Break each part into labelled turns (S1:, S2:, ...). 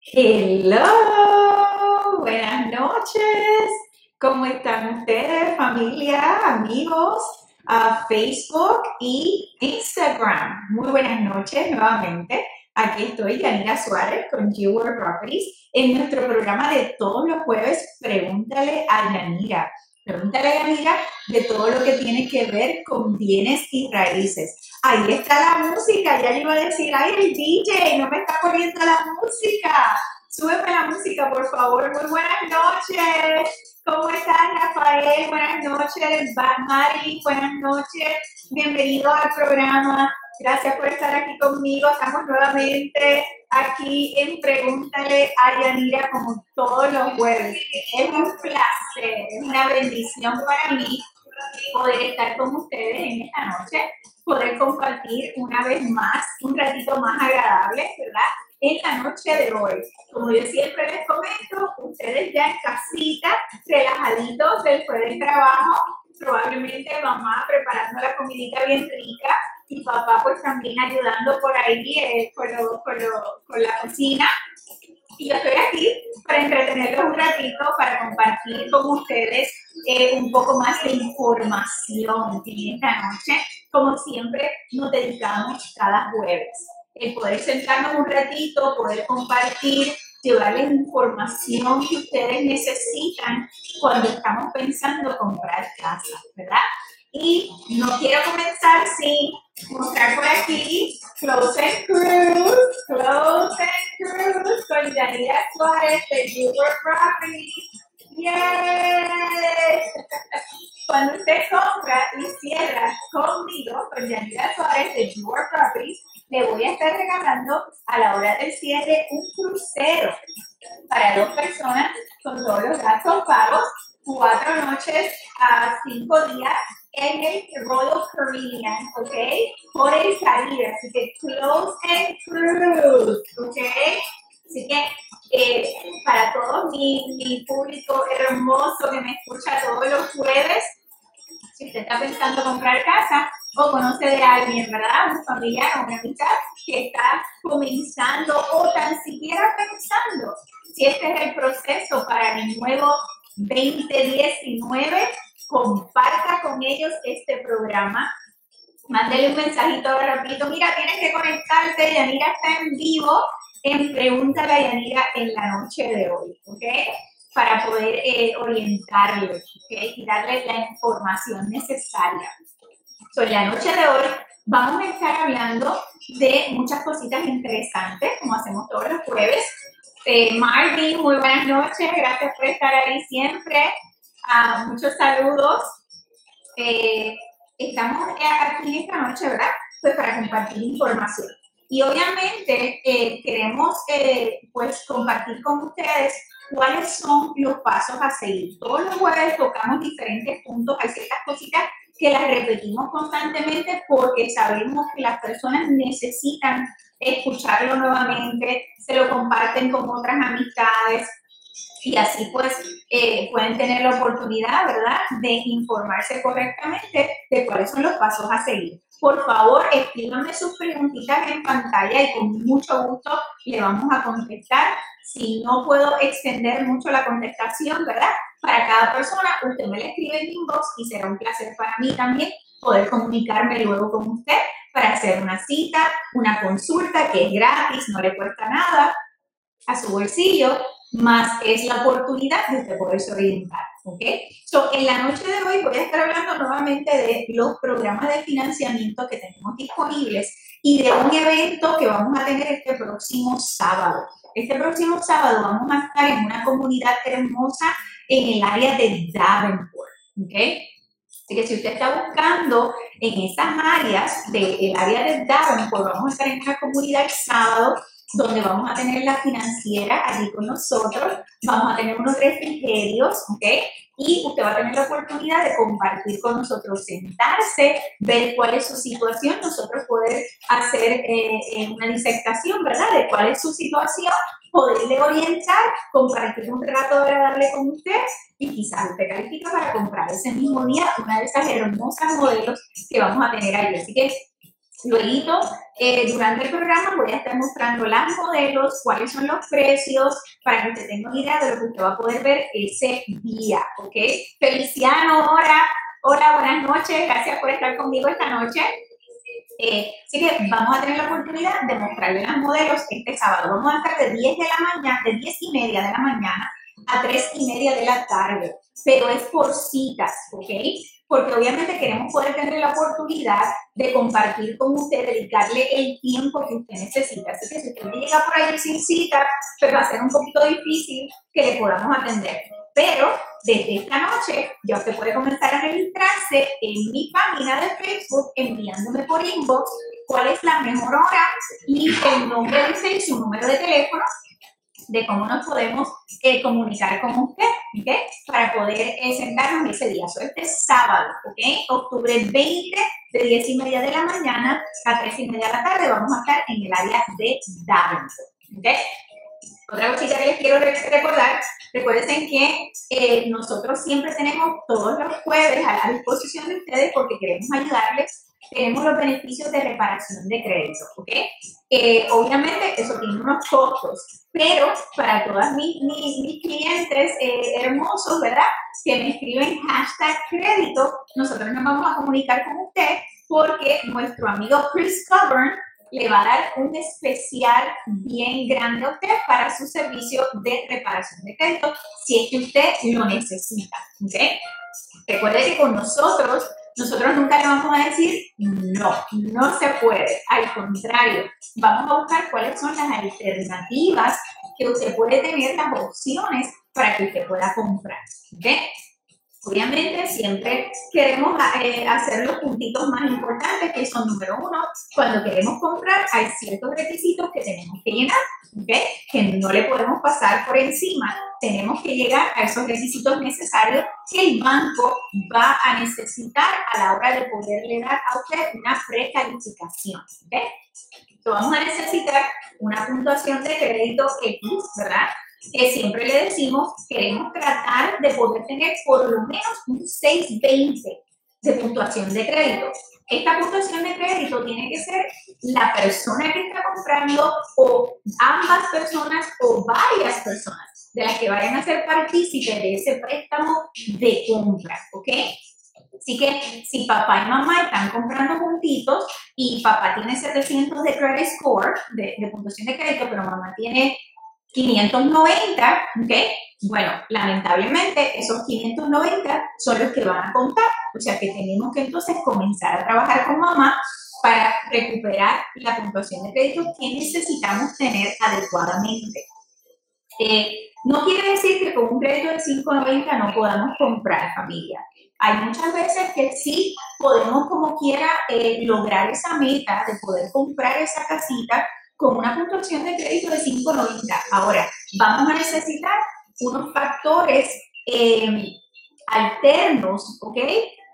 S1: Hello, buenas noches. ¿Cómo están ustedes, familia, amigos, a Facebook y Instagram? Muy buenas noches nuevamente. Aquí estoy, Yanira Suárez, con Jewel Properties, en nuestro programa de todos los jueves, Pregúntale a Yanira. Pregúntale a Yanira de todo lo que tiene que ver con bienes y raíces. Ahí está la música, ya le iba a decir, ay, el DJ no me está poniendo la música. Súbeme la música, por favor. Muy buenas noches. ¿Cómo estás, Rafael? Buenas noches. Mari, buenas noches. Bienvenido al programa. Gracias por estar aquí conmigo. Estamos nuevamente aquí en Pregúntale a Yanira como todos los jueves. Es un placer, es una bendición para mí poder estar con ustedes en esta noche, poder compartir una vez más, un ratito más agradable, ¿verdad? En la noche de hoy. Como yo siempre les comento, ustedes ya en casita, relajaditos después del trabajo, probablemente mamá preparando la comidita bien rica y papá pues también ayudando por ahí eh, con, con, la cocina. Y yo estoy aquí para entretenerlos un ratito, para compartir con ustedes eh, un poco más de información en esta noche. Como siempre, nos dedicamos cada jueves. El poder sentarnos un ratito, poder compartir, llevarles información que ustedes necesitan cuando estamos pensando comprar casa, ¿verdad? Y no quiero comenzar sin mostrar por aquí Close and Cruise, Close and Cruise con Yanira Suárez de Your Property. ¡Yay! Cuando usted compra y cierra conmigo con Yanira Suárez de Your Properties, le voy a estar regalando a la hora del cierre un crucero para dos personas con todos los gastos pagos, cuatro noches a cinco días en el Royal Caribbean, ¿ok? Por el Caribe, así que close and cruise, ¿ok? Así que eh, para todo mi, mi, público hermoso que me escucha todos los jueves, si usted está pensando comprar casa o conoce de alguien, ¿verdad? Un familiar una amistad que está comenzando o tan siquiera pensando si este es el proceso para el nuevo 2019, comparta con ellos este programa. Mándele un mensajito ahora rapidito. Mira, tienes que conectarte. Yanira está en vivo en Pregúntale a Yanira en la noche de hoy, ¿ok? Para poder eh, orientarle, ¿ok? Y darle la información necesaria. Sobre la noche de hoy vamos a estar hablando de muchas cositas interesantes, como hacemos todos los jueves. Eh, Marvin, muy buenas noches, gracias por estar ahí siempre. Ah, muchos saludos. Eh, estamos aquí esta noche, ¿verdad? Pues para compartir información. Y obviamente eh, queremos eh, pues compartir con ustedes cuáles son los pasos a seguir. Todos los jueves tocamos diferentes puntos, hay ciertas cositas que las repetimos constantemente porque sabemos que las personas necesitan escucharlo nuevamente, se lo comparten con otras amistades y así pues eh, pueden tener la oportunidad, ¿verdad?, de informarse correctamente de cuáles son los pasos a seguir. Por favor, escríbanme sus preguntitas en pantalla y con mucho gusto le vamos a contestar. Si no puedo extender mucho la contestación, ¿verdad? Para cada persona, usted me la escribe en inbox y será un placer para mí también poder comunicarme luego con usted para hacer una cita, una consulta que es gratis, no le cuesta nada a su bolsillo, más es la oportunidad de usted poderse orientar. ¿ok? So, en la noche de hoy voy a estar hablando nuevamente de los programas de financiamiento que tenemos disponibles y de un evento que vamos a tener este próximo sábado. Este próximo sábado vamos a estar en una comunidad hermosa en el área de Davenport. ¿ok? Así que si usted está buscando en esas áreas del área de Davenport, vamos a estar en una comunidad el sábado donde vamos a tener la financiera allí con nosotros, vamos a tener unos refrigerios, ¿ok? Y usted va a tener la oportunidad de compartir con nosotros, sentarse, ver cuál es su situación, nosotros poder hacer eh, una disectación, ¿verdad? De cuál es su situación, poderle orientar, compartir un rato agradable con usted y quizás usted califica para comprar ese mismo día una de esas hermosas modelos que vamos a tener ahí. Así que Luego, eh, durante el programa voy a estar mostrando las modelos, cuáles son los precios, para que usted tenga una idea de lo que usted va a poder ver ese día, ¿ok? Feliciano, hola, hola, buenas noches, gracias por estar conmigo esta noche. Eh, así que vamos a tener la oportunidad de mostrarle las modelos este sábado. Vamos a estar de 10 de la mañana, de 10 y media de la mañana a 3 y media de la tarde, pero es por citas, ¿ok? porque obviamente queremos poder tener la oportunidad de compartir con usted, dedicarle el tiempo que usted necesita. Así que si usted llega por ahí sin cita, pues va a ser un poquito difícil que le podamos atender. Pero desde esta noche ya usted puede comenzar a registrarse en mi página de Facebook enviándome por inbox cuál es la mejor hora y el nombre de usted su número de teléfono de cómo nos podemos eh, comunicar con usted, ¿ok? Para poder eh, sentarnos ese día. So, este sábado, ¿ok? Octubre 20, de 10 y media de la mañana a 3 y media de la tarde, vamos a estar en el área de Davenport, ¿ok? Otra cosita que les quiero recordar, recuerden que eh, nosotros siempre tenemos todos los jueves a la disposición de ustedes porque queremos ayudarles tenemos los beneficios de reparación de crédito, ¿ok? Eh, obviamente eso tiene unos costos, pero para todas mis, mis, clientes eh, hermosos, ¿verdad? Que me escriben hashtag crédito, nosotros nos vamos a comunicar con usted porque nuestro amigo Chris Coburn le va a dar un especial bien grande a usted para su servicio de reparación de crédito si es que usted lo necesita, ¿ok? Recuerde que con nosotros nosotros nunca le vamos a decir no, no se puede. Al contrario, vamos a buscar cuáles son las alternativas que usted puede tener, las opciones para que usted pueda comprar. ¿okay? Obviamente siempre queremos eh, hacer los puntitos más importantes, que son número uno, cuando queremos comprar hay ciertos requisitos que tenemos que llenar, ¿okay? que no le podemos pasar por encima. Tenemos que llegar a esos requisitos necesarios que el banco va a necesitar a la hora de poderle dar a usted una precalificación. ¿okay? Entonces vamos a necesitar una puntuación de crédito X, ¿verdad? Que siempre le decimos, queremos tratar de poder tener por lo menos un 620 de puntuación de crédito. Esta puntuación de crédito tiene que ser la persona que está comprando o ambas personas o varias personas de las que vayan a ser partícipes de ese préstamo de compra, ¿ok? Así que si papá y mamá están comprando juntitos y papá tiene 700 de credit score, de, de puntuación de crédito, pero mamá tiene 590, ¿ok? Bueno, lamentablemente esos 590 son los que van a contar, o sea que tenemos que entonces comenzar a trabajar con mamá para recuperar la puntuación de crédito que necesitamos tener adecuadamente. Eh, no quiere decir que con un crédito de 590 no podamos comprar familia. Hay muchas veces que sí podemos como quiera eh, lograr esa meta de poder comprar esa casita con una puntuación de crédito de 5.90. Ahora, vamos a necesitar unos factores eh, alternos, ¿ok?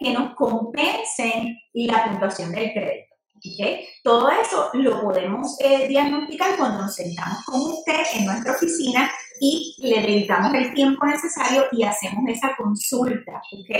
S1: Que nos compensen la puntuación del crédito. ¿okay? Todo eso lo podemos eh, diagnosticar cuando nos sentamos con usted en nuestra oficina y le dedicamos el tiempo necesario y hacemos esa consulta. ¿ok?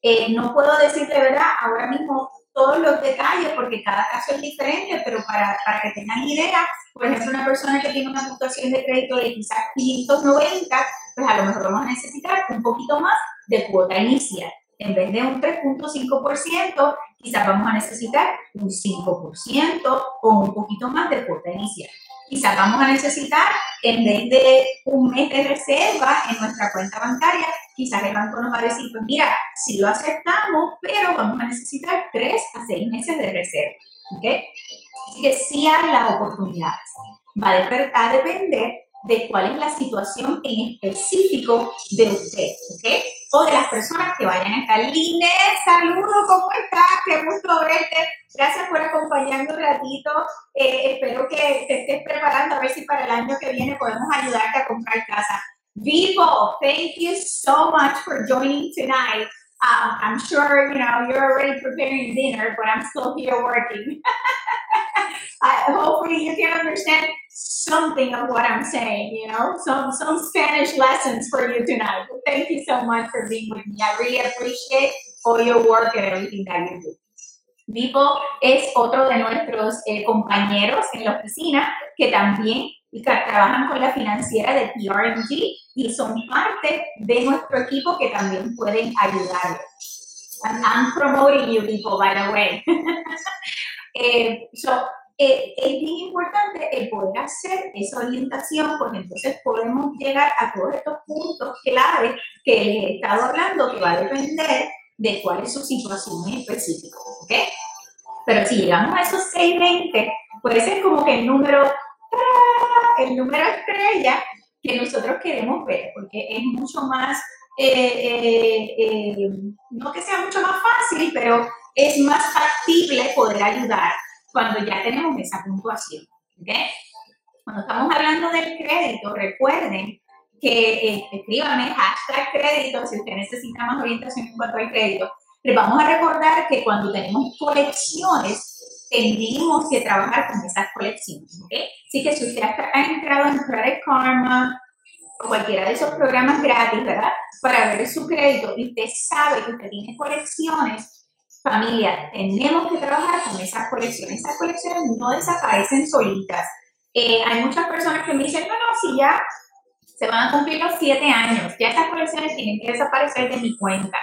S1: Eh, no puedo decir de verdad ahora mismo todos los detalles porque cada caso es diferente, pero para, para que tengan idea, por ejemplo, una persona que tiene una puntuación de crédito de quizás 590, pues a lo mejor vamos a necesitar un poquito más de cuota inicial. En vez de un 3.5%, quizás vamos a necesitar un 5% o un poquito más de cuota inicial. Quizás vamos a necesitar, en vez de un mes de reserva en nuestra cuenta bancaria, quizás el banco nos va a decir, pues mira, si lo aceptamos, pero vamos a necesitar 3 a 6 meses de reserva. ¿Ok? Así que sí hay las oportunidades. Va a depender de cuál es la situación en específico de usted, ¿ok? O de las personas que vayan a estar. Line, saludos, ¿cómo estás? Qué gusto verte. Gracias por acompañarme un ratito. Eh, espero que te estés preparando a ver si para el año que viene podemos ayudarte a comprar casa. Vivo, thank you so much for joining tonight. Um, I'm sure you know you're already preparing dinner, but I'm still here working. I, hopefully, you can understand something of what I'm saying. You know, some some Spanish lessons for you tonight. thank you so much for being with me. I really appreciate all your work and everything that you do. Vipo es otro de nuestros eh, compañeros en la oficina que también trabajan con la financiera de PRMG y son parte de nuestro equipo que también pueden ayudar. I'm, promoting you, Vipo, by the way. eh, so, eh, es bien importante el poder hacer esa orientación, porque entonces podemos llegar a todos estos puntos clave que les he estado hablando, que va a depender de cuál es su situación en específico. ¿ok? Pero si llegamos a esos 620, puede ser como que el número, el número estrella que nosotros queremos ver, porque es mucho más, eh, eh, no que sea mucho más fácil, pero es más factible poder ayudar cuando ya tenemos esa puntuación. ¿okay? Cuando estamos hablando del crédito, recuerden que eh, escríbanme hashtag crédito si usted necesita más orientación en cuanto al crédito. Les vamos a recordar que cuando tenemos colecciones, tenemos que trabajar con esas colecciones. ¿okay? Así que si usted ha entrado en Credit Karma o cualquiera de esos programas gratis, ¿verdad? Para ver su crédito y usted sabe que usted tiene colecciones, familia, tenemos que trabajar con esas colecciones. Esas colecciones no desaparecen solitas. Eh, hay muchas personas que me dicen, no, no, si ya se van a cumplir los siete años, ya esas colecciones tienen que desaparecer de mi cuenta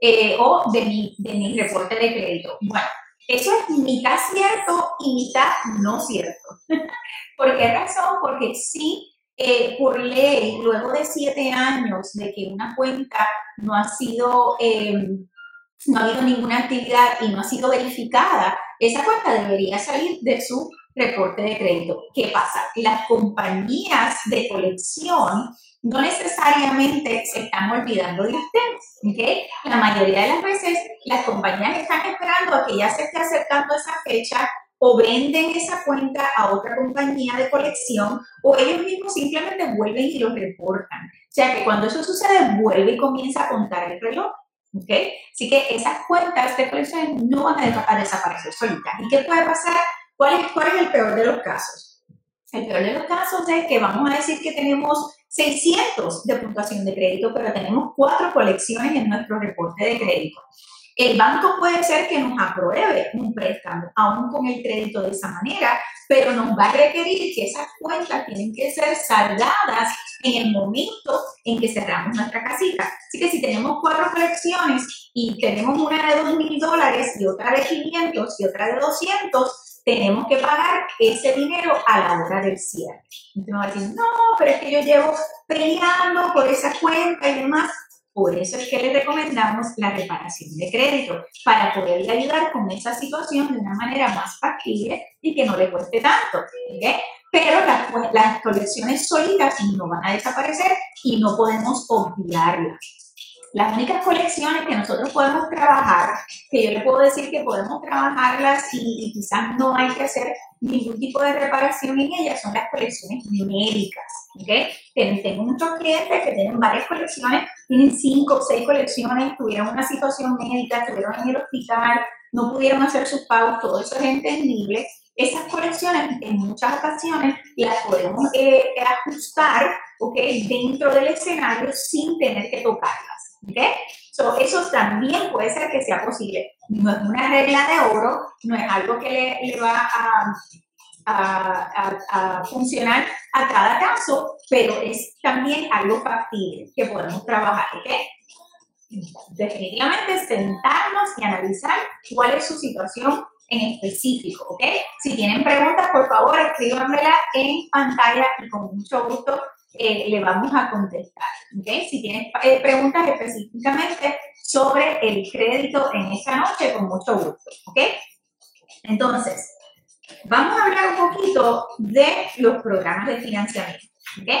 S1: eh, o de mi, de mi reporte de crédito. Bueno, eso es mitad cierto y mitad no cierto. ¿Por qué razón? Porque sí, eh, por ley, luego de siete años de que una cuenta no ha sido no ha habido ninguna actividad y no ha sido verificada, esa cuenta debería salir de su reporte de crédito. ¿Qué pasa? Las compañías de colección no necesariamente se están olvidando de ustedes. ¿okay? La mayoría de las veces las compañías están esperando a que ya se esté acercando esa fecha o venden esa cuenta a otra compañía de colección o ellos mismos simplemente vuelven y lo reportan. O sea que cuando eso sucede, vuelve y comienza a contar el reloj. ¿ok? Así que esas cuentas de colecciones no van a, desaparecer solitas. ¿Y qué puede pasar? ¿Cuál es, ¿Cuál es el peor de los casos? El peor de los casos es que vamos a decir que tenemos 600 de puntuación de crédito, pero tenemos cuatro colecciones en nuestro reporte de crédito. El banco puede ser que nos apruebe un préstamo, aún con el crédito de esa manera, pero nos va a requerir que esas cuentas tienen que ser saldadas en el momento en que cerramos nuestra casita. Así que si tenemos cuatro colecciones y tenemos una de dos mil dólares y otra de 500 y otra de 200, tenemos que pagar ese dinero a la hora del cierre. Entonces me va a decir, no, pero es que yo llevo peleando por esa cuenta y demás. Por eso es que le recomendamos la reparación de crédito, para poderle ayudar con esa situación de una manera más factible y que no le cueste tanto. Pero las, las colecciones sólidas no van a desaparecer y no podemos obviarlas. Las únicas colecciones que nosotros podemos trabajar, que yo le puedo decir que podemos trabajarlas y, quizás no hay que hacer ningún tipo de reparación en ellas, son las colecciones médicas. ¿okay? Tengo muchos clientes que tienen varias colecciones, tienen cinco o seis colecciones, tuvieron una situación médica, estuvieron en el hospital, no pudieron hacer sus pagos, todo eso es entendible. Esas colecciones en muchas ocasiones las podemos eh, ajustar ¿okay? dentro del escenario sin tener que tocarlas. ¿Okay? So, eso también puede ser que sea posible. No es una regla de oro, no es algo que le, va a, a, funcionar a cada caso, pero es también algo factible que podemos trabajar. ¿okay? Definitivamente sentarnos y analizar cuál es su situación en específico, ¿ok? Si tienen preguntas, por favor, escríbanmela en pantalla y con mucho gusto eh, le vamos a contestar. ¿okay? Si tienes eh, preguntas específicamente sobre el crédito en esta noche, con mucho gusto. ¿ok? Entonces, vamos a hablar un poquito de los programas de financiamiento. ¿okay?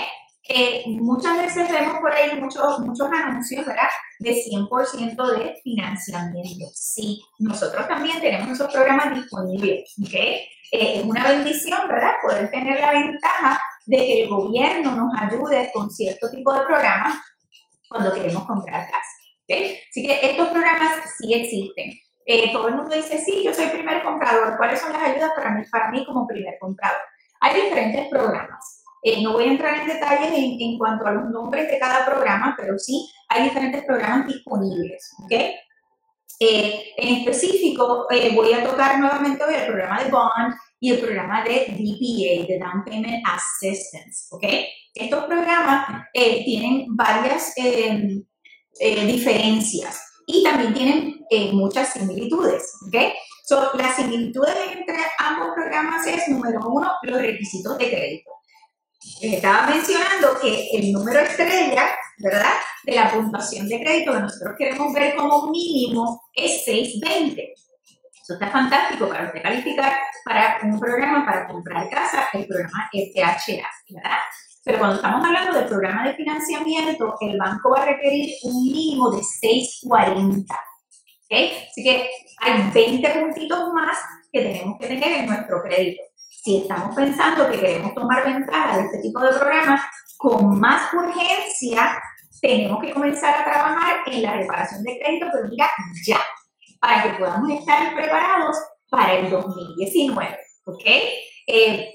S1: Eh, muchas veces vemos por ahí muchos, muchos anuncios, ¿verdad? De 100% de financiamiento. Sí, nosotros también tenemos esos programas disponibles, ¿ok? es una bendición, ¿verdad? Poder tener la ventaja de que el gobierno nos ayude con cierto tipo de programas cuando queremos comprar casa. ¿okay? Así que estos programas sí existen. Eh, todo el mundo dice, sí, yo soy primer comprador. ¿Cuáles son las ayudas para mí, para mí como primer comprador? Hay diferentes programas. Eh, no voy a entrar en detalles en, en, cuanto a los nombres de cada programa, pero sí hay diferentes programas disponibles. ¿okay? Eh, en específico, eh, voy a tocar nuevamente hoy el programa de Bond y el programa de DPA, de Down Payment Assistance, ¿ok? Estos programas eh, tienen varias em, diferencias y también tienen muchas similitudes, ¿ok? So, las similitudes entre ambos programas es, número uno, los requisitos de crédito. Les estaba mencionando que el número estrella, ¿verdad? De la puntuación de crédito que nosotros queremos ver como mínimo es 620. Eso está fantástico para usted calificar para un programa para comprar casa, el programa FHA, ¿verdad? Pero cuando estamos hablando del programa de financiamiento, el banco va a requerir un mínimo de 640. Así que hay 20 puntitos más que tenemos que tener en nuestro crédito. Si estamos pensando que queremos tomar ventaja de este tipo de programas, con más urgencia tenemos que comenzar a trabajar en la reparación de crédito, pero mira, ya, para que podamos estar preparados para el 2019, ¿ok? Eh,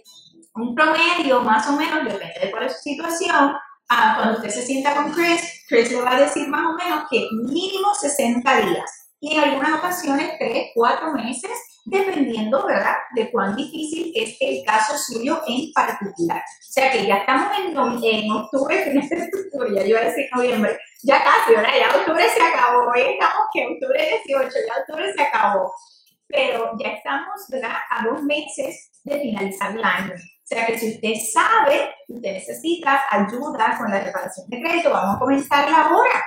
S1: un promedio más o menos, depende de cuál es su situación, ah, cuando usted se sienta con Chris, Chris le va a decir más o menos que mínimo 60 días y en algunas ocasiones tres, cuatro meses, dependiendo, ¿verdad?, de cuán difícil es el caso suyo en particular. O sea que ya estamos en, en octubre, en este octubre, ya yo a decir noviembre, ya casi, ¿verdad? Ya octubre se acabó, hoy estamos que octubre 18, ya octubre se acabó. Pero ya estamos, ¿verdad?, a dos meses de finalizar el año. O sea que si usted sabe que usted necesita ayuda con la reparación de crédito, vamos a comenzar la hora.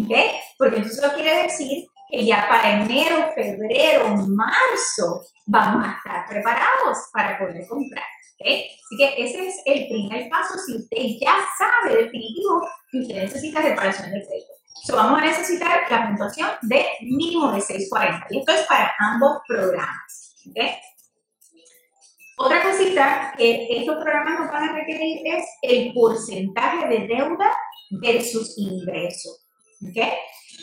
S1: ¿Ok? Porque eso quiere decir que ya para enero, febrero, marzo vamos a estar preparados para poder comprar. Así que ese es el primer paso si usted ya sabe definitivo que usted necesita reparación de crédito. So, vamos a necesitar la puntuación de mínimo de 640 y esto es para ambos programas. Otra cosita que estos programas nos van a requerir es el porcentaje de deuda versus ingreso. ¿okay?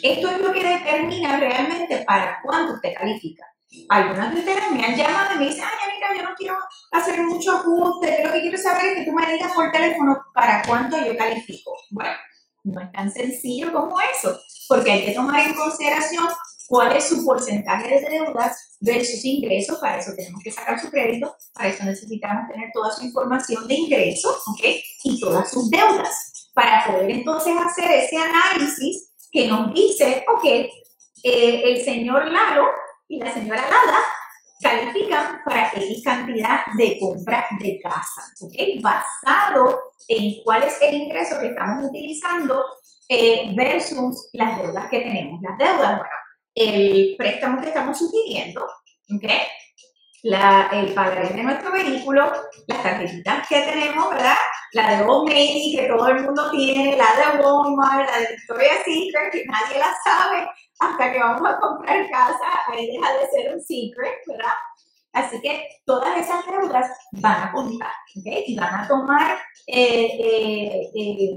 S1: Esto es lo que determina realmente para cuánto usted califica. Algunas de ustedes me han llamado y me dicen, ay, mira, yo no quiero hacer mucho ajuste, lo que quiero saber es que tú me digas por teléfono para cuánto yo califico. Bueno, no es tan sencillo como eso, porque hay que tomar en consideración cuál es su porcentaje de deudas versus ingresos. Para eso tenemos que sacar su crédito, para eso necesitamos tener toda su información de ingresos, ¿ok? Y todas sus deudas, para poder entonces hacer ese análisis que nos dice, ok, eh, el señor Lalo y la señora Lada califican para X cantidad de compra de casa, ¿ok? Basado en cuál es el ingreso que estamos utilizando eh, versus las deudas que tenemos. Las deudas, bueno, el préstamo que estamos sugiriendo, ¿ok? La, el pagaré de nuestro vehículo, las tarjetitas que tenemos, ¿verdad? La de Old Navy que todo el mundo tiene, la de Walmart, la de Victoria's Secret que nadie la sabe hasta que vamos a comprar casa, ahí deja de ser un secret, ¿verdad? Así que todas esas deudas van a contar, ¿ok? Y van a tomar, eh, eh, eh,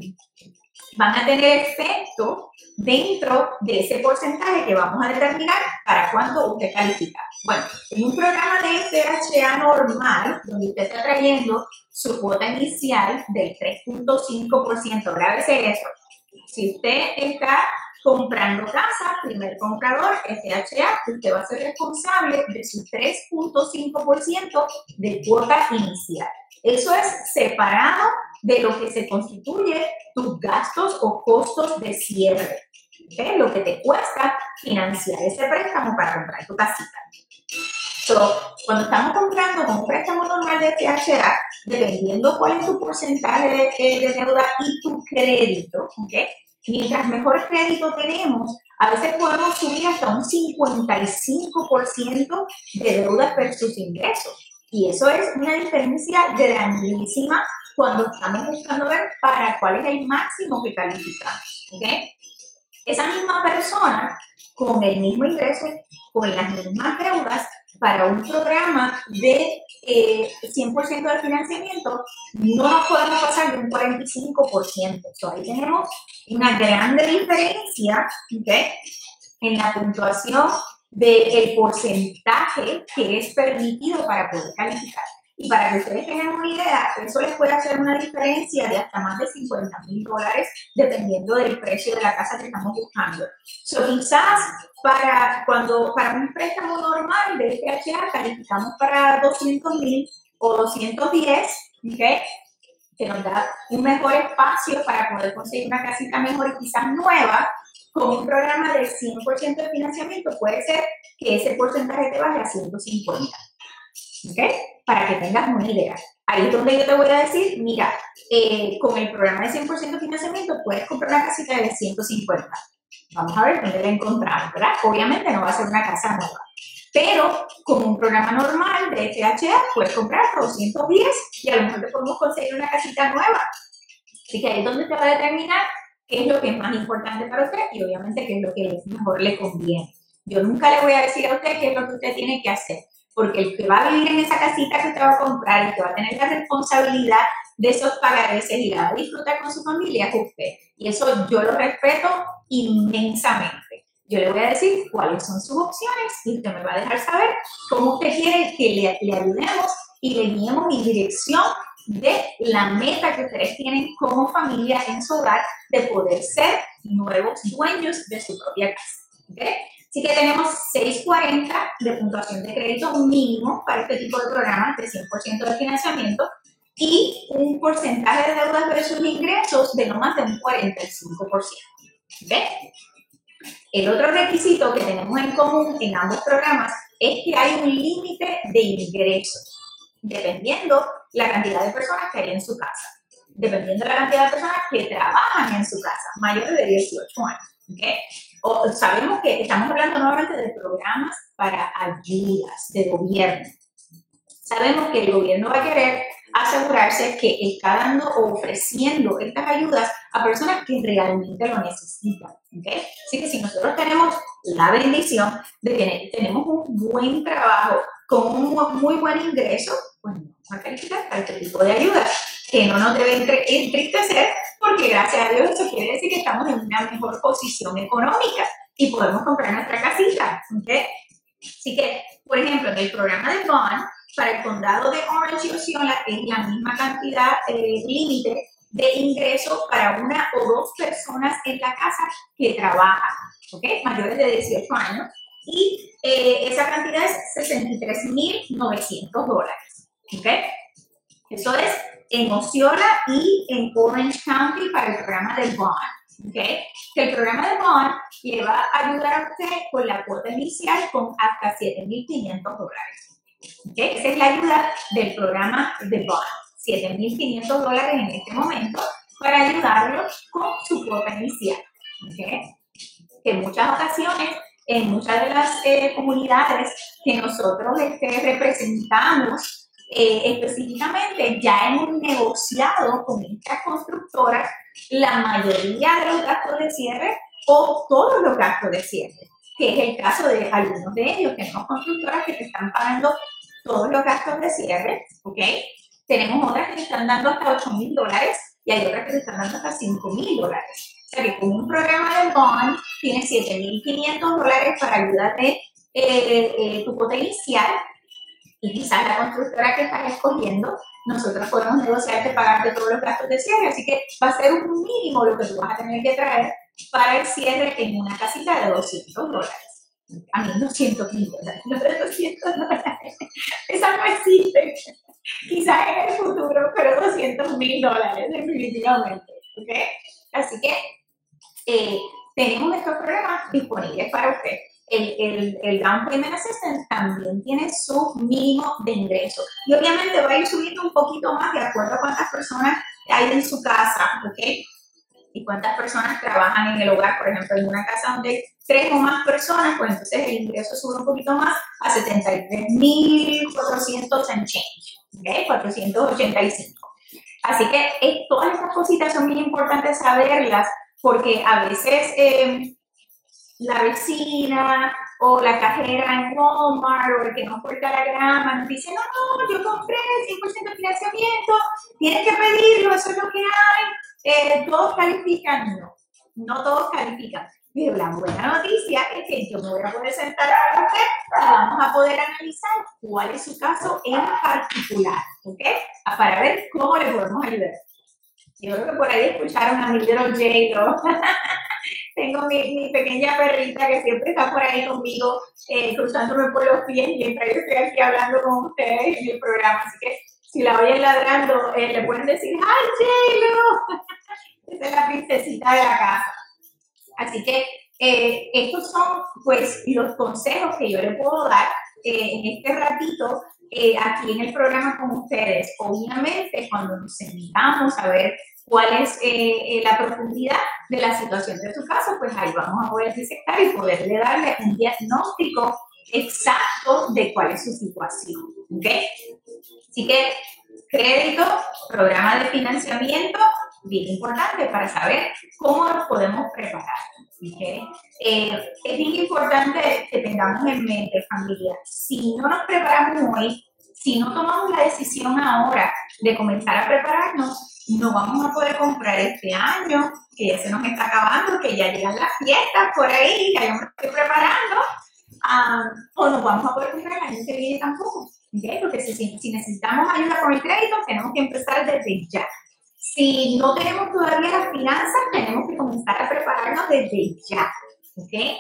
S1: van a tener efecto dentro de ese porcentaje que vamos a determinar para cuándo usted califica. Bueno, en un programa de FHA normal, donde usted está trayendo su cuota inicial del 3.5%, grábese eso. Si usted está comprando casa, primer comprador, FHA, usted va a ser responsable de su 3.5% de cuota inicial. Eso es separado de lo que se constituye tus gastos o costos de cierre. Lo que te cuesta financiar ese préstamo para comprar tu casita. cuando estamos comprando con un préstamo normal de FHA, dependiendo cuál es tu porcentaje de, de deuda y tu crédito, ¿okay? mientras mejor crédito tenemos, a veces podemos subir hasta un 55% de deuda versus ingresos. Y eso es una diferencia grandísima cuando estamos buscando ver para cuál es el máximo que calificamos. ¿okay? Esa misma persona, con el mismo ingreso, con las mismas deudas, para un programa de 100% eh, de financiamiento, no nos podemos pasar de un 45%. Entonces, ahí tenemos una grande diferencia ¿okay? en la puntuación del porcentaje que es permitido para poder calificar. Y para que ustedes tengan una idea, eso les puede hacer una diferencia de hasta más de 50 mil dólares dependiendo del precio de la casa que estamos buscando. So, quizás para, cuando, para un préstamo normal de FHA calificamos para 200 mil o 210, ¿okay? que nos da un mejor espacio para poder conseguir una casita mejor y quizás nueva, con un programa de 100% de financiamiento puede ser que ese porcentaje te baje a 150. ¿Ok? Para que tengas una idea. Ahí es donde yo te voy a decir, mira, eh, con el programa de 100% de financiamiento puedes comprar una casita de 150. Vamos a ver dónde la encontramos, ¿verdad? Obviamente no va a ser una casa nueva. Pero con un programa normal de FHA puedes comprar 210 y a lo mejor te podemos conseguir una casita nueva. Así que ahí es donde te va a determinar qué es lo que es más importante para usted y obviamente qué es lo que mejor le conviene. Yo nunca le voy a decir a usted qué es lo que usted tiene que hacer, porque el que va a vivir en esa casita que usted va a comprar y que va a tener la responsabilidad de esos pagareces y la va a disfrutar con su familia es usted. Y eso yo lo respeto inmensamente. Yo le voy a decir cuáles son sus opciones y usted me va a dejar saber cómo usted quiere que le, ayudemos y le guiemos en dirección de la meta que ustedes tienen como familia en su hogar de poder ser nuevos dueños de su propia casa. ¿okay? Así que tenemos 640 de puntuación de crédito mínimo para este tipo de programas de 100% de financiamiento y un porcentaje de deudas versus ingresos de no más de un 45%. ¿okay? El otro requisito que tenemos en común en ambos programas es que hay un límite de ingresos dependiendo la cantidad de personas que hay en su casa, dependiendo la cantidad de personas que trabajan en su casa, mayores de 18 años. O, sabemos que estamos hablando nuevamente de programas para ayudas de gobierno. Sabemos que el gobierno va a querer asegurarse que está dando o ofreciendo estas ayudas a personas que realmente lo necesitan. ¿okay? Así que si nosotros tenemos la bendición de que tenemos un buen trabajo con un muy buen ingreso, pues vamos a calificar para este tipo de ayudas, que no nos debe entristecer, porque gracias a Dios eso quiere decir que estamos en una mejor posición económica y podemos comprar nuestra casita. ¿okay? Así que, por ejemplo, en el programa de Bond, para el condado de Orange y Osceola es la misma cantidad eh, límite de ingresos para una o dos personas en la casa que trabajan, ¿ok? Mayores de 18 años y eh, esa cantidad es 63.900 dólares. ¿Ok? Eso es en Osceola y en Orange County para el programa de Bond. ¿ok? Que el programa de Bond le va a ayudar a usted con la cuota inicial con hasta 7.500 dólares. ¿ok? Esa es la ayuda del programa de Bond. 7.500 dólares en este momento para ayudarlo con su cuota inicial. ¿ok? Que en muchas ocasiones en muchas de las eh, comunidades que nosotros este, representamos, eh, específicamente ya hemos negociado con estas constructoras la mayoría de los gastos de cierre o todos los gastos de cierre, que es el caso de algunos de ellos. Tenemos constructoras que te están pagando todos los gastos de cierre, ¿ok? Tenemos otras que te están dando hasta 8 mil dólares y hay otras que te están dando hasta 5 mil dólares. O sea que con un programa de bond tienes 7.500 dólares para ayudarte eh, eh, tu potencial y quizás la constructora que estás escogiendo, nosotros podemos negociarte pagarte todos los gastos de cierre, así que va a ser un mínimo lo que tú vas a tener que traer para el cierre en una casita de 200 dólares. A mí 200 mil dólares, no de 200 dólares. Esa no existe. Quizás en el futuro, pero 200 mil dólares definitivamente. ¿okay? Así que eh, tenemos estos programas disponibles para usted. El, el, el, Down Payment Assistance también tiene su mínimo de ingreso. Y obviamente va a ir subiendo un poquito más de acuerdo a cuántas personas hay en su casa, ¿ok? Y cuántas personas trabajan en el hogar. Por ejemplo, en una casa donde hay tres o más personas, pues entonces el ingreso sube un poquito más a 73.400 en change, ¿ok? 485. Así que eh, todas estas cositas son muy importantes saberlas porque a veces eh, la vecina o la cajera en Walmart o el que no corta la grama nos dice, no, no, yo compré 100% de financiamiento, tienes que pedirlo, eso es lo que hay, eh, todos califican, no, no todos califican. Pero la buena noticia es que yo me voy a poder sentar con usted y vamos a poder analizar cuál es su caso en particular, ¿ok? Para ver cómo le podemos ayudar. Yo creo que por ahí escucharon a mi little j Tengo mi, mi, pequeña perrita que siempre está por ahí conmigo, eh, cruzándome por los pies mientras yo estoy aquí hablando con ustedes en el programa. Así que si la oyen ladrando, eh, le pueden decir, ¡Ay, j Esa es la princesita de la casa. Así que eh, estos son pues los consejos que yo le puedo dar eh, en este ratito eh, aquí en el programa con ustedes. Obviamente, cuando nos sentamos a ver cuál es la profundidad de la situación de su caso, pues ahí vamos a poder disectar y poderle darle un diagnóstico exacto de cuál es su situación. ¿Ok? Así que crédito, programa de financiamiento, bien importante para saber cómo nos podemos preparar. ¿okay? Eh, es bien importante que tengamos en mente, familia, si no nos preparamos hoy, si no tomamos la decisión ahora de comenzar a prepararnos, no vamos a poder comprar este año, que ya se nos está acabando, que ya llegan las fiestas por ahí, que ya me estoy preparando, ah, o no vamos a poder comprar el año que viene tampoco. ¿okay? Porque si, si necesitamos ayuda con el crédito, tenemos que empezar desde ya. Si no tenemos todavía las finanzas, tenemos que comenzar a prepararnos desde ya, ¿ok?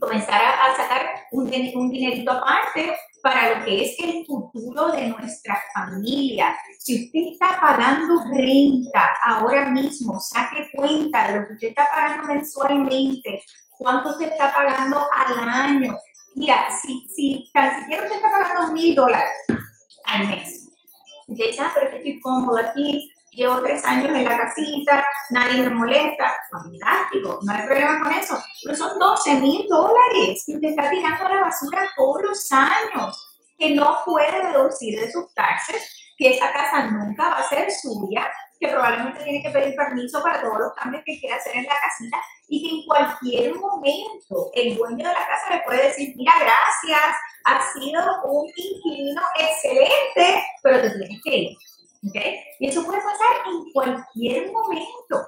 S1: Comenzar a, sacar un, un dinerito aparte para lo que es el futuro de nuestra familia. Si usted está pagando renta ahora mismo, saque cuenta de lo que usted está pagando mensualmente, cuánto se está pagando al año. Mira, si, si tan siquiera usted está pagando mil dólares al mes, usted dice, ah, pero estoy cómodo aquí, llevo tres años en la casita, nadie me molesta, fantástico, no hay problema con eso, pero son 12 mil dólares que te está tirando a la basura todos los años, que no puede deducir de sus taxes, que esa casa nunca va a ser suya, que probablemente tiene que pedir permiso para todos los cambios que quiera hacer en la casita y que en cualquier momento el dueño de la casa le puede decir, mira, gracias, has sido un inquilino excelente, pero te tienes que ir. Y eso puede pasar en cualquier momento.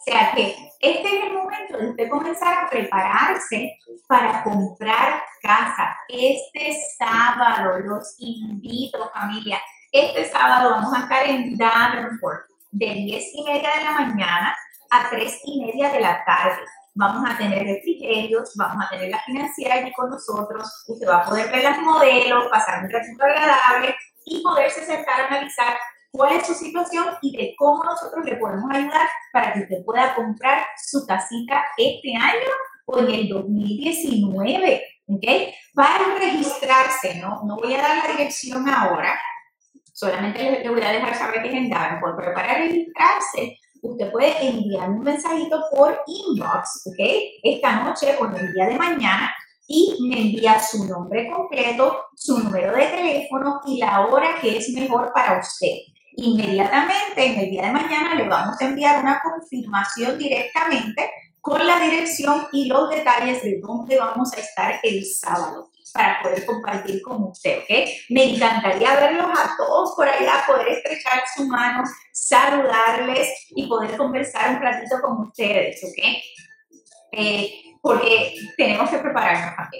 S1: O sea que este es el momento de usted comenzar a prepararse para comprar casa. Este sábado los invito, familia. Este sábado vamos a estar en Davenport de 10 y media de la mañana a 3 y media de la tarde. Vamos a tener refrigerios, vamos a tener la financiera allí con nosotros. Usted va a poder ver las modelos, pasar un ratito agradable y poderse sentar a analizar cuál es su situación y de cómo nosotros le podemos ayudar para que usted pueda comprar su casita este año o en el 2019, ¿ok? Para registrarse, ¿no? No voy a dar la dirección ahora, solamente le, voy a dejar saber que es en Davenport, pero para registrarse, usted puede enviar un mensajito por inbox, ¿ok? Esta noche o en el día de mañana y me envía su nombre completo, su número de teléfono y la hora que es mejor para usted. Inmediatamente en el día de mañana le vamos a enviar una confirmación directamente con la dirección y los detalles de dónde vamos a estar el sábado para poder compartir con usted, ¿ok? Me encantaría verlos a todos por allá, poder estrechar su mano, saludarles y poder conversar un ratito con ustedes, ¿ok? Eh, porque tenemos que prepararnos para.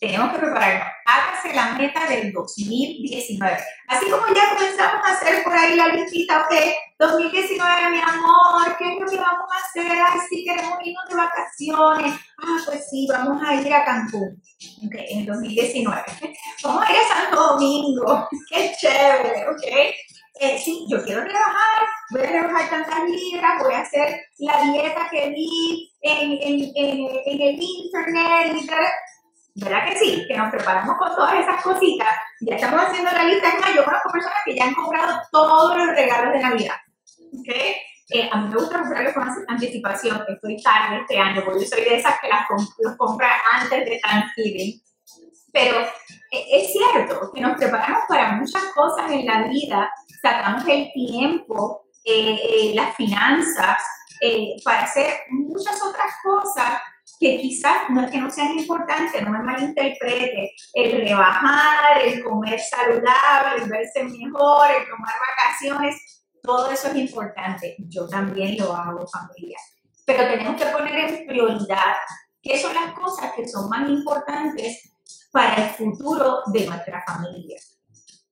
S1: Tenemos que prepararnos. Hágase la meta del 2019. Así como ya comenzamos a hacer por ahí la listita, ok, 2019, mi amor, ¿qué es lo que vamos a hacer? Ay, sí, queremos irnos de vacaciones. Ah, pues sí, vamos a ir a Cancún, ok, en 2019. Vamos a ir a Santo Domingo, qué chévere, ok. Eh, sí, yo quiero rebajar, voy a rebajar tantas libras, voy a hacer la dieta que vi en, en, en, en el internet. ¿Verdad que sí? Que nos preparamos con todas esas cositas. Ya estamos haciendo la lista. Es más, yo conozco personas que ya han comprado todos los regalos de Navidad. ¿Okay? Eh, a mí me gusta comprarlos con anticipación. Estoy tarde este año porque yo soy de esas que las los compra antes de Thanksgiving. Pero eh, es cierto que nos preparamos para muchas cosas en la vida, sacamos el tiempo, eh, las finanzas, para hacer muchas otras cosas que quizás no es que no sean importantes, no me malinterprete, el rebajar, el comer saludable, el verse mejor, el tomar vacaciones, todo eso es importante. Yo también lo hago, familia. pero tenemos que poner en prioridad qué son las cosas que son más importantes para el futuro de nuestra familia.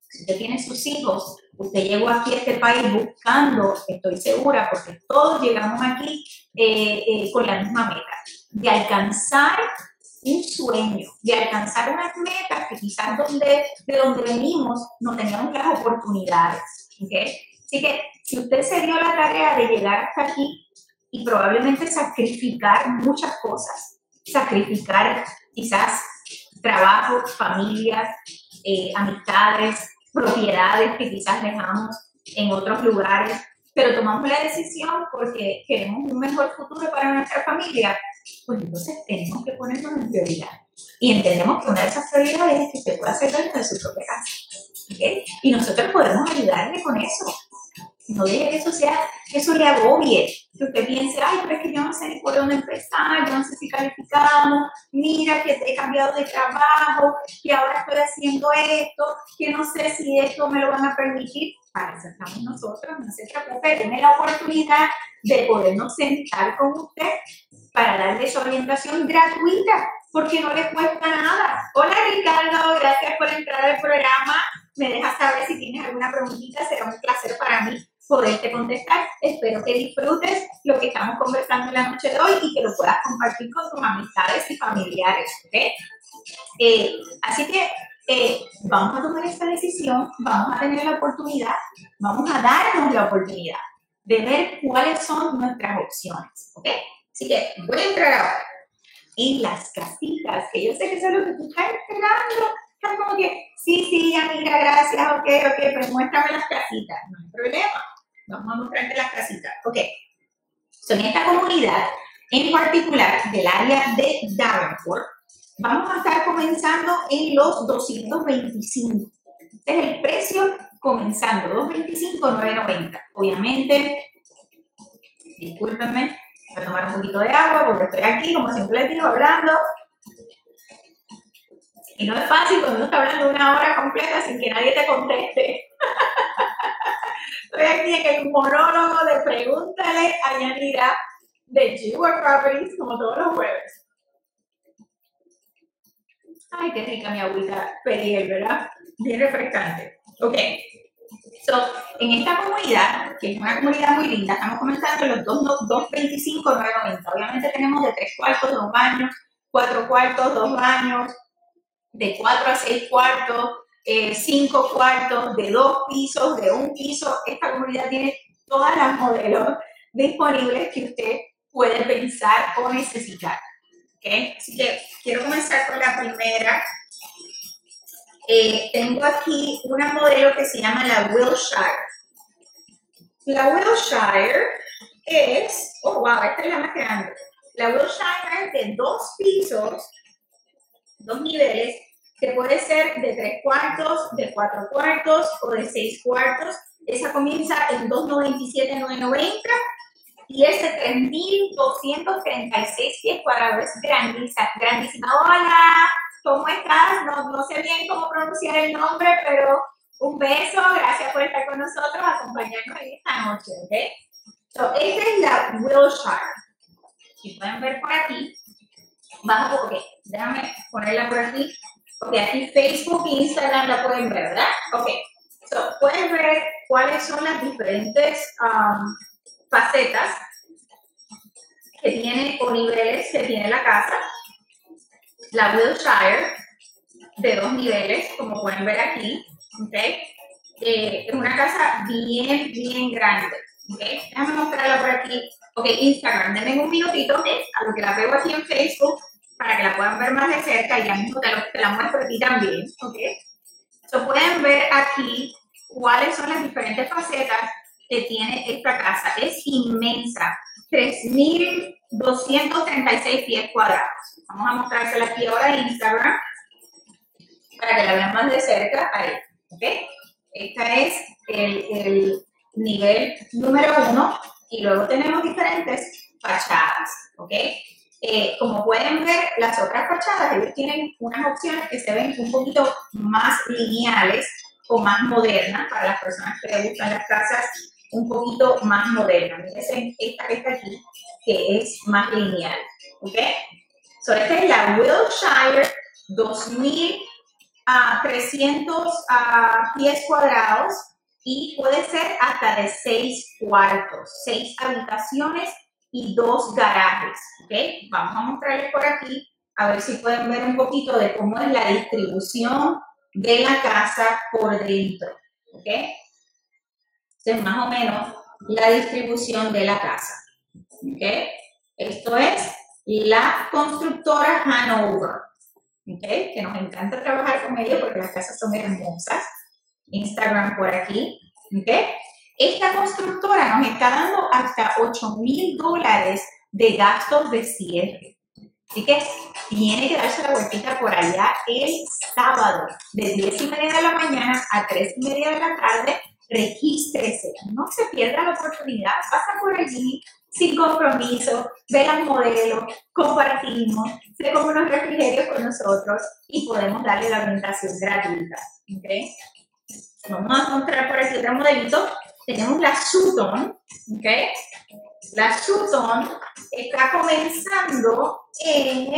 S1: Si usted tiene sus hijos, usted llegó aquí a este país buscando, estoy segura, porque todos llegamos aquí eh, eh, con la misma meta, de alcanzar un sueño, de alcanzar unas metas que quizás donde, de donde venimos no teníamos las oportunidades. ¿okay? Así que si usted se dio la tarea de llegar hasta aquí y probablemente sacrificar muchas cosas, sacrificar quizás trabajo, familias, eh, amistades, propiedades que quizás dejamos en otros lugares, pero tomamos la decisión porque queremos un mejor futuro para nuestra familia, pues entonces tenemos que ponernos en prioridad. Y entendemos que una de esas prioridades es que usted pueda hacer dentro de su propia casa. Y nosotros podemos ayudarle con eso. No deje que eso sea, eso le agobie, que usted piense, ay, pero es que yo no sé ni por dónde empezar, yo no sé si calificamos, mira que he cambiado de trabajo, que ahora estoy haciendo esto, que no sé si esto me lo van a permitir. Para eso estamos nosotros, no se preocupe, tiene la oportunidad de podernos sentar con usted para darle su orientación gratuita, porque no le cuesta nada. Hola Ricardo, gracias por entrar al programa. Me dejas saber si tienes alguna preguntita, será un placer para mí poderte contestar. Espero que disfrutes lo que estamos conversando en la noche de hoy y que lo puedas compartir con tus amistades y familiares. Eh, así que eh, vamos a tomar esta decisión, vamos a tener la oportunidad, vamos a darnos la oportunidad de ver cuáles son nuestras opciones. ¿ok? Así que voy a entrar ahora en las casitas, que yo sé que eso es lo que tú estás esperando. Estás como que, sí, sí, amiga, gracias, ok, ok, pues muéstrame las casitas, no hay problema. Vamos a mostrarte las casitas. Ok. Son esta comunidad, en particular del área de Davenport, vamos a estar comenzando en los 225. Este es el precio comenzando, 225, 990. Obviamente, discúlpenme, voy a tomar un poquito de agua porque estoy aquí, como siempre les digo, hablando. Y no es fácil cuando uno está hablando una hora completa sin que nadie te conteste. Estoy aquí en el monólogo de Pregúntale a Yanira de G-Work Properties, como todos los jueves. Ay, qué rica mi agüita Periel, ¿verdad? Bien refrescante. Ok. So, en esta comunidad, que es una comunidad muy linda, estamos comenzando los 225, 990. Obviamente tenemos de 3 cuartos, 2 baños, 4 cuartos, 2 baños, de 4 a 6 cuartos, eh, cinco cuartos, de dos pisos, de un piso. Esta comunidad tiene todas las modelos disponibles que usted puede pensar o necesitar. ¿okay? Así que quiero comenzar con la primera. Eh, tengo aquí una modelo que se llama la Wilshire. La Wilshire es, oh wow, esta es la más grande. La Wilshire es de dos pisos, dos niveles, que puede ser de tres cuartos, de cuatro cuartos o de seis cuartos. Esa comienza en 297,990 y es de 3.236 pies cuadrados. Es grandísima, grandísima. Hola, ¿cómo estás? No, no sé bien cómo pronunciar el nombre, pero un beso. Gracias por estar con nosotros, acompañarnos en esta noche. ¿ok? So, esta es la Wilshire. Si pueden ver por aquí, vamos, ok, déjame ponerla por aquí Ok, aquí Facebook e Instagram la pueden ver, ¿verdad? Ok, so, pueden ver cuáles son las diferentes um, facetas que tiene o niveles que tiene la casa. La Wilshire, de dos niveles, como pueden ver aquí, ¿ok? Eh, es una casa bien, bien grande, ¿ok? Déjame mostrarla por aquí. Ok, Instagram, denme un minutito, A lo que la veo aquí en Facebook, para que la puedan ver más de cerca y ya mismo te, la muestro aquí también, ¿ok? So, pueden ver aquí cuáles son las diferentes facetas que tiene esta casa. Es inmensa, 3.236 pies cuadrados. Vamos a mostrársela aquí ahora en Instagram para que la vean más de cerca. Ahí, ¿ok? Este es el, el nivel número uno y luego tenemos diferentes fachadas, ¿ok? Eh, como pueden ver, las otras fachadas, ellos tienen unas opciones que se ven un poquito más lineales o más modernas para las personas que les gustan las casas un poquito más moderna. Miren esta que está aquí, que es más lineal. ¿Ok? So, esta es la Wilshire 2300 a pies cuadrados y puede ser hasta de seis cuartos, seis habitaciones y dos garajes. ¿Ok? Vamos a mostrarles por aquí, a ver si pueden ver un poquito de cómo es la distribución de la casa por dentro. ¿Ok? es más o menos la distribución de la casa. ¿Ok? Esto es la constructora Hanover. ¿Ok? Que nos encanta trabajar con ellos porque las casas son hermosas. Instagram por aquí. ¿Ok? Esta constructora nos está dando hasta 8 mil dólares de gastos de cierre. Así que tiene que darse la vueltita por allá el sábado, de 10 y media de la mañana a 3 y media de la tarde. Regístrese, no se pierda la oportunidad, pasa por allí sin compromiso, ve las modelos, compartimos, se come unos refrigerios con nosotros y podemos darle la orientación gratuita. ¿okay? Vamos a mostrar por aquí otro modelito. Tenemos la Sutton, ¿ok? La Sutton está comenzando en,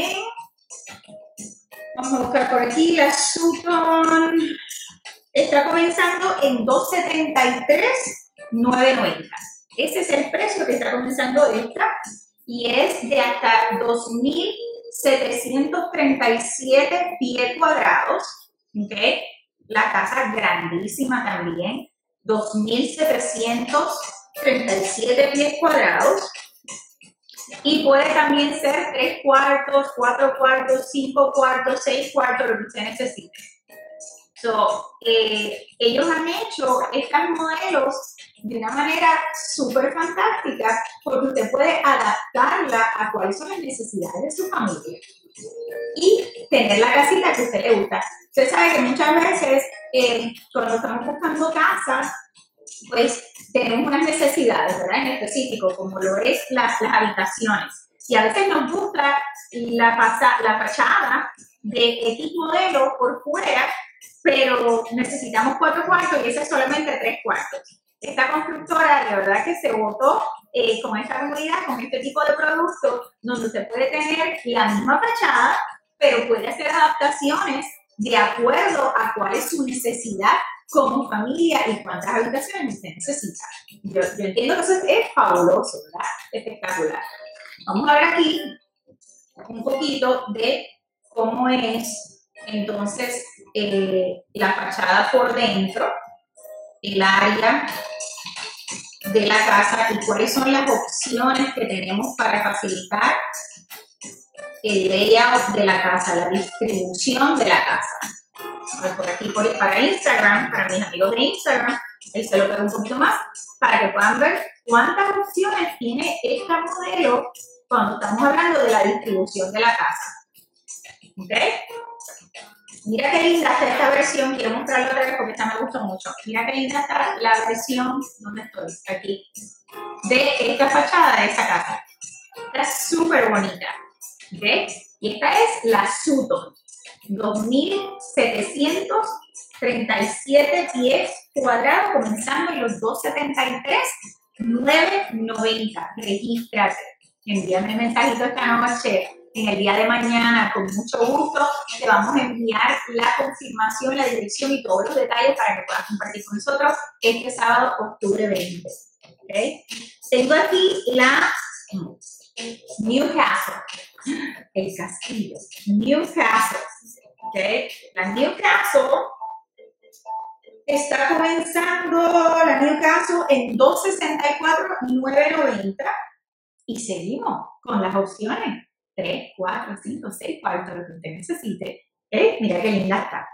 S1: vamos a buscar por aquí, la Sutton está comenzando en 273,990. Ese es el precio que está comenzando esta y es de hasta 2.737 pies cuadrados, ¿ok? La casa grandísima también, 2.737 pies cuadrados. Y puede también ser tres cuartos, cuatro cuartos, cinco cuartos, seis cuartos, lo que usted necesite. So, eh, ellos han hecho estos modelos de una manera súper fantástica porque usted puede adaptarla a cuáles son las necesidades de su familia y tener la casita que a usted le gusta. Usted sabe que muchas veces eh, cuando estamos buscando casas, pues tenemos unas necesidades, ¿verdad? En específico, como lo es las, las habitaciones. Y a veces nos gusta la, la fachada de X modelo por fuera, pero necesitamos cuatro cuartos y ese es solamente tres cuartos. Esta constructora de verdad que se votó eh, con esta comunidad, con este tipo de producto, donde se puede tener la misma fachada, pero puede hacer adaptaciones de acuerdo a cuál es su necesidad como familia y cuántas habitaciones usted necesita. Yo, entiendo que eso es, fabuloso, ¿verdad? Espectacular. Vamos a ver aquí un poquito de cómo es entonces eh, la fachada por dentro, el área de la casa y cuáles son las opciones que tenemos para facilitar el layout de la casa, la distribución de la casa. Por aquí, por, para Instagram, para mis amigos de Instagram, él se lo pego un poquito más para que puedan ver cuántas opciones tiene este modelo cuando estamos hablando de la distribución de la casa. ¿Ok? Mira qué linda está esta versión, quiero mostrarla otra vez porque esta me gustó mucho. Mira qué linda está la versión, ¿dónde estoy? Aquí. De esta fachada de esa casa. Está súper bonita. ¿Ves? Y esta es la Sutton. 2.737 pies cuadrados, comenzando en los 273, 990. Regístrate. Envíame mensajito esta noche en el día de mañana, con mucho gusto, te vamos a enviar la confirmación, la dirección y todos los detalles para que puedas compartir con nosotros este sábado, octubre 20. ¿okay? Tengo aquí la Newcastle, el castillo, Newcastle. ¿okay? La Newcastle está comenzando, la Newcastle en 264,990 y seguimos con las opciones 3, 4, 5, 6 cuartos, lo que usted necesite. ¿Eh? Mira qué linda está.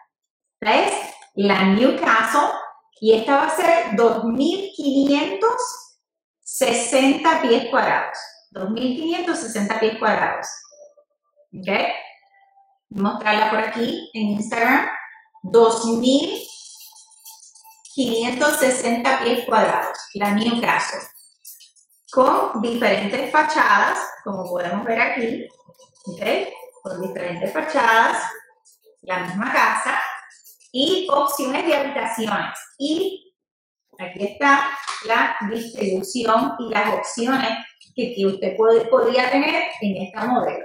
S1: Esta es la Newcastle y esta va a ser 2.560 pies cuadrados. 2.560 pies cuadrados. ¿Ok? Mostrarla por aquí en Instagram. 2.560 pies cuadrados. La Newcastle con diferentes fachadas, como podemos ver aquí, ¿okay? con diferentes fachadas, la misma casa y opciones de habitaciones. Y Aquí está la distribución y las opciones que, usted puede, podría tener en esta modelo.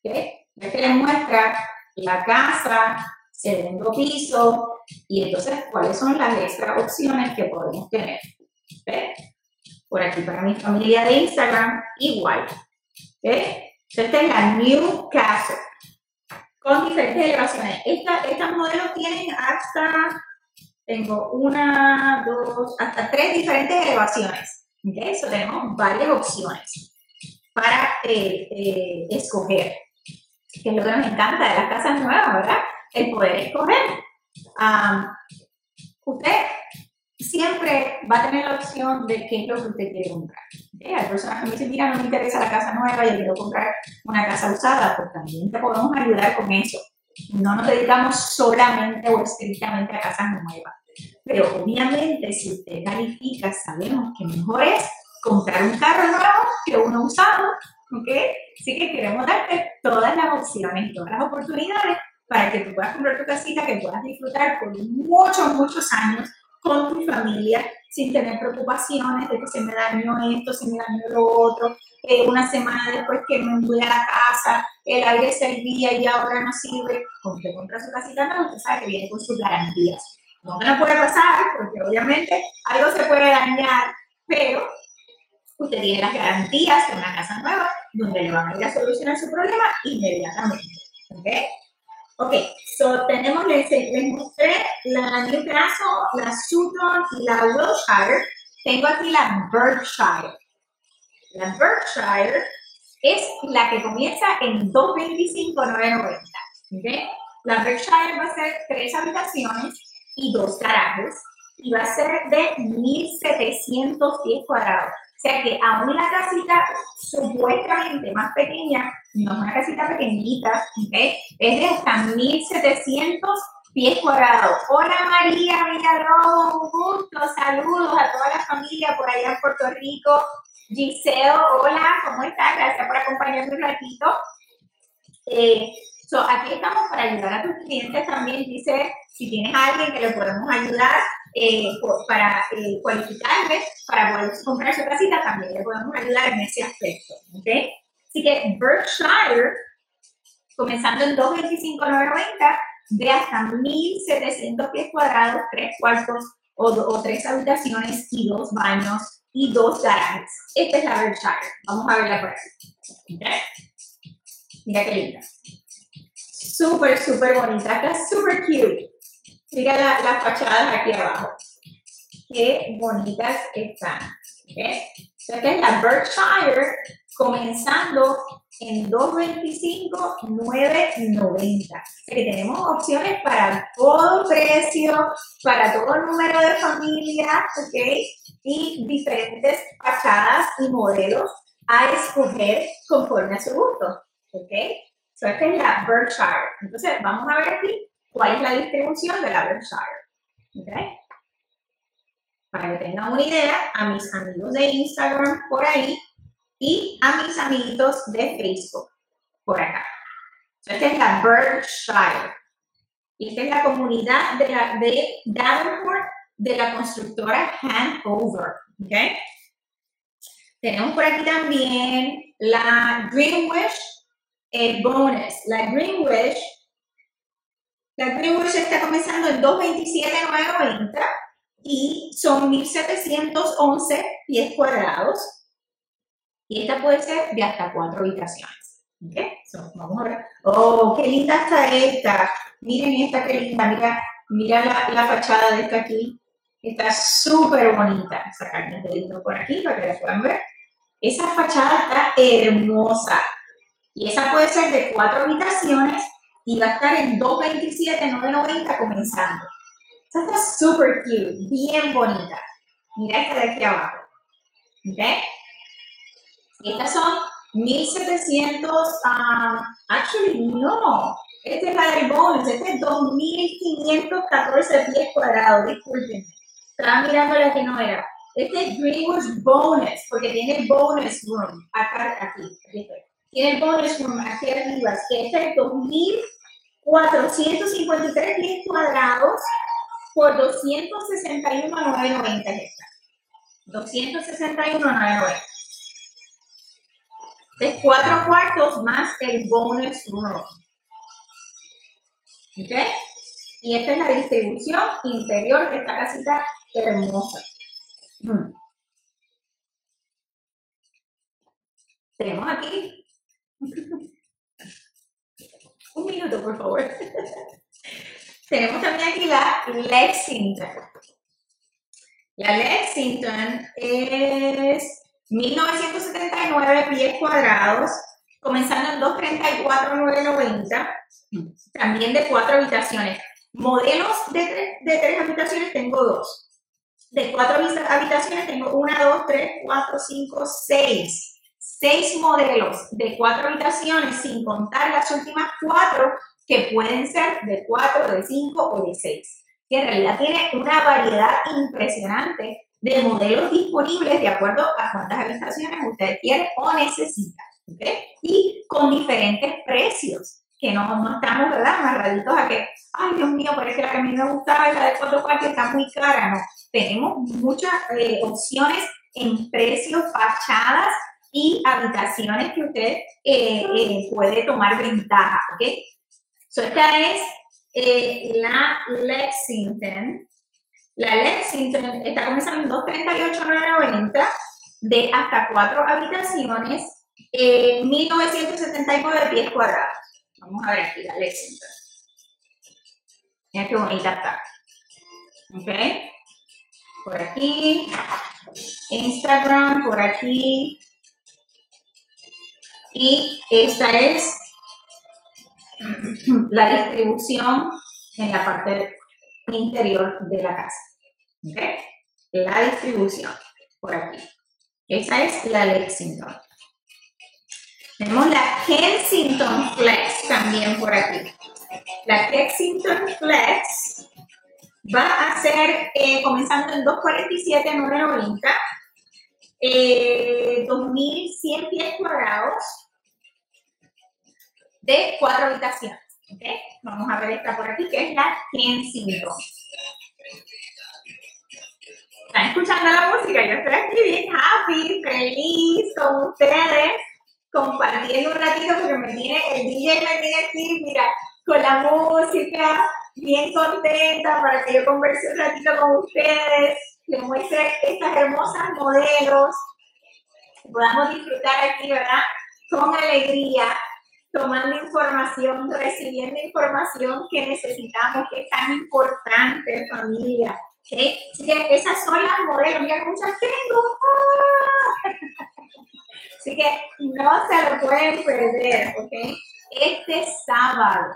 S1: ¿Okay? que les muestra la casa, segundo piso, y entonces cuáles son las extra opciones que podemos tener. Por aquí para mi familia de Instagram, igual. Esta es la New Castle, con diferentes elevaciones. estas modelos tienen hasta, tengo una, dos, hasta tres diferentes elevaciones. ¿okay? Eso tenemos varias opciones para eh, eh, escoger que es lo que nos encanta de las casas nuevas, ¿verdad? El poder escoger. usted siempre va a tener la opción de qué es lo que usted quiere comprar. Hay personas que me dicen, mira, no me interesa la casa nueva, yo quiero comprar una casa usada, pues también te podemos ayudar con eso. No nos dedicamos solamente o estrictamente a casas nuevas. Pero obviamente, si usted califica, sabemos que mejor es comprar un carro nuevo que uno usado ¿ok? Así que queremos darte todas las opciones todas las oportunidades para que tú puedas comprar tu casita, que puedas disfrutar por muchos, muchos años con tu familia sin tener preocupaciones de que se me dañó esto, se me dañó lo otro, eh, una semana después que me mudé a la casa, el aire servía y ahora no sirve. Cuando usted compra su casita no, usted sabe que viene con sus garantías. No me puede pasar porque obviamente algo se puede dañar, pero usted tiene las garantías de una casa nueva donde le van a ir a solucionar su problema inmediatamente. ¿Ok? Ok, so tenemos, les, mostré la New Castle, la Sutton y la Wilshire. Tengo aquí la Berkshire. La Berkshire es la que comienza en 225,990. ¿Ok? La Berkshire va a ser tres habitaciones y dos garajes y va a ser de 1.710 cuadrados. O sea que aún la casita supuestamente más pequeña, no es una casita pequeñita, es de hasta 1700 pies cuadrados. Hola María Villarrobo, un gusto, saludos a toda la familia por allá en Puerto Rico. Giselle, hola, ¿cómo estás? Gracias por acompañarme un ratito. Eh, aquí estamos para ayudar a tus clientes también. Dice, si tienes a alguien que le podemos ayudar, eh, para eh, cualificarle, para poder comprar su casita, también le podemos ayudar en ese aspecto. ¿okay? Así que Berkshire, comenzando en 225,990, de hasta 1.700 pies cuadrados, tres cuartos o, o, tres habitaciones y dos baños y dos garajes. Esta es la Berkshire. Vamos a verla por aquí. ¿Okay? Mira qué linda. Súper, súper bonita. Está súper cute. Mira las fachadas aquí abajo. Qué bonitas están. ¿okay? Es la Berkshire, comenzando en 225, 990. que tenemos opciones para todo precio, para todo número de familias, ¿ok? Y diferentes fachadas y modelos a escoger conforme a su gusto, ¿ok? So, esta es la Berkshire. Entonces, vamos a ver aquí cuál es la distribución de la Berkshire. ¿Okay? Para que tengan una idea, a mis amigos de Instagram por ahí y a mis amiguitos de Facebook por acá. esta es la Berkshire. Y esta es la comunidad de, la, Davenport de la constructora Hanover. ¿okay? Tenemos por aquí también la Greenwich eh, Bonus. La Greenwich la Greenwich está comenzando en 227,990 y son 1711 pies cuadrados. Y esta puede ser de hasta cuatro habitaciones. ¿Okay? vamos a ver. Oh, qué linda está esta. Miren esta, qué linda. Mira, mira la, fachada de esta aquí. Está súper bonita. Sacar el dedito por aquí para que la puedan ver. Esa fachada está hermosa. Y esa puede ser de cuatro habitaciones y va a estar en 227, 990 comenzando. Esta está súper cute, bien bonita. Mira esta de aquí abajo. ¿Ok? Estas son 1700, uh, actually no, esta es la del bonus, este es 2514 pies cuadrados, disculpen. Estaba mirando la que no era. Este es Greenwich Bonus, porque tiene bonus room. Acá, aquí, aquí estoy. Tiene el bonus room aquí arriba, que es 2453 pies cuadrados por 261,990 esta. 261,990. Es cuatro cuartos más el bonus room. ¿Ok? Y esta es la distribución interior de esta casita hermosa. Mm. Tenemos aquí. Un minuto, por favor. Tenemos también aquí la Lexington. La Lexington es 1979 pies cuadrados, comenzando en 234,990, también de cuatro habitaciones. Modelos de tres, de tres habitaciones tengo dos. De cuatro habitaciones tengo una, dos, tres, cuatro, cinco, seis seis modelos de cuatro habitaciones, sin contar las últimas cuatro que pueden ser de cuatro, de cinco o de seis. Que en realidad tiene una variedad impresionante de modelos disponibles de acuerdo a cuántas habitaciones usted quiere o necesita. Y con diferentes precios, que no, no estamos, ¿verdad?, amarraditos a que, ay, Dios mío, parece que la que a mí me gustaba, la de cuatro cuartos está muy cara. No, tenemos muchas eh, opciones en precios, fachadas y habitaciones que usted eh, eh, puede tomar ventaja, ¿ok? So, esta es eh, la Lexington. La Lexington está comenzando en 238,990 de hasta cuatro habitaciones, 1979 pies cuadrados. Vamos a ver aquí la Lexington. Mira qué bonita está. ¿Ok? Por aquí. Instagram, por aquí. Y esta es la distribución en la parte interior de la casa. ¿Okay? La distribución por aquí. Esa es la Lexington. Tenemos la Kensington Flex también por aquí. La Kensington Flex va a ser eh, comenzando en 247,990 eh, 2.100 pies cuadrados de cuatro habitaciones. Vamos a ver esta por aquí, que es la Kensington. ¿Están escuchando la música? Yo estoy aquí bien happy, feliz con ustedes, compartiendo un ratito porque me tiene, el DJ me tiene aquí, mira, con la música, bien contenta para que yo converse un ratito con ustedes les muestre estas hermosas modelos, podamos disfrutar aquí, ¿verdad? Con alegría, tomando información, recibiendo información que necesitamos, que es tan importante, familia. ¿sí? esas son las modelos, mira muchas tengo. Así que no se lo pueden perder, ¿ok? Este sábado,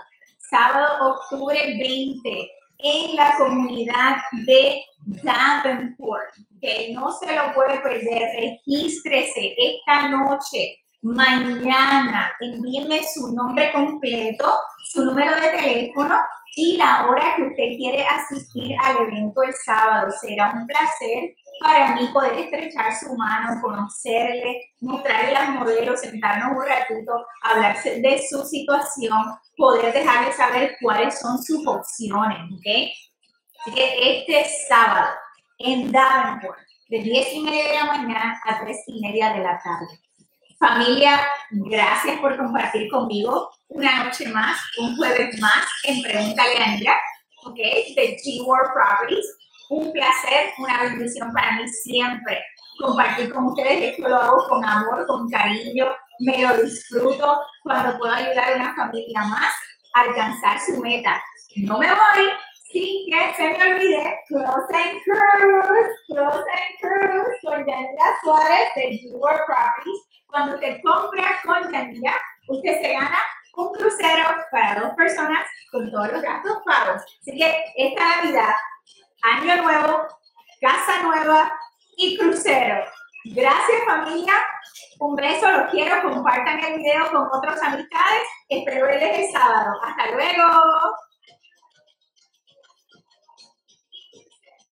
S1: sábado octubre 20, en la comunidad de Davenport, que no se lo puede perder, regístrese esta noche, mañana, envíeme su nombre completo, su número de teléfono y la hora que usted quiere asistir al evento el sábado. Será un placer para mí poder estrechar su mano, conocerle, mostrarle las modelos, sentarnos un ratito, hablar de su situación, poder dejarle saber cuáles son sus opciones, ¿ok? Así que este sábado en Davenport, de 10 y media de la mañana a 3 y media de la tarde. Familia, gracias por compartir conmigo una noche más, un jueves más en Pregúntale a ¿ok? De G-World Properties un placer, una bendición para mí siempre compartir con ustedes. Esto lo hago con amor, con cariño, me lo disfruto cuando puedo ayudar a una familia más a alcanzar su meta. No me voy sin que se me olvide Close and Cruise, Close and Cruise con Yanira Suárez de World Properties. Cuando usted compra con Yanira, usted se gana un crucero para dos personas con todos los gastos pagos. Así que esta Navidad año nuevo, casa nueva y crucero. Gracias familia, un beso, los quiero, compartan el video con otros amistades, espero verles el sábado. Hasta luego.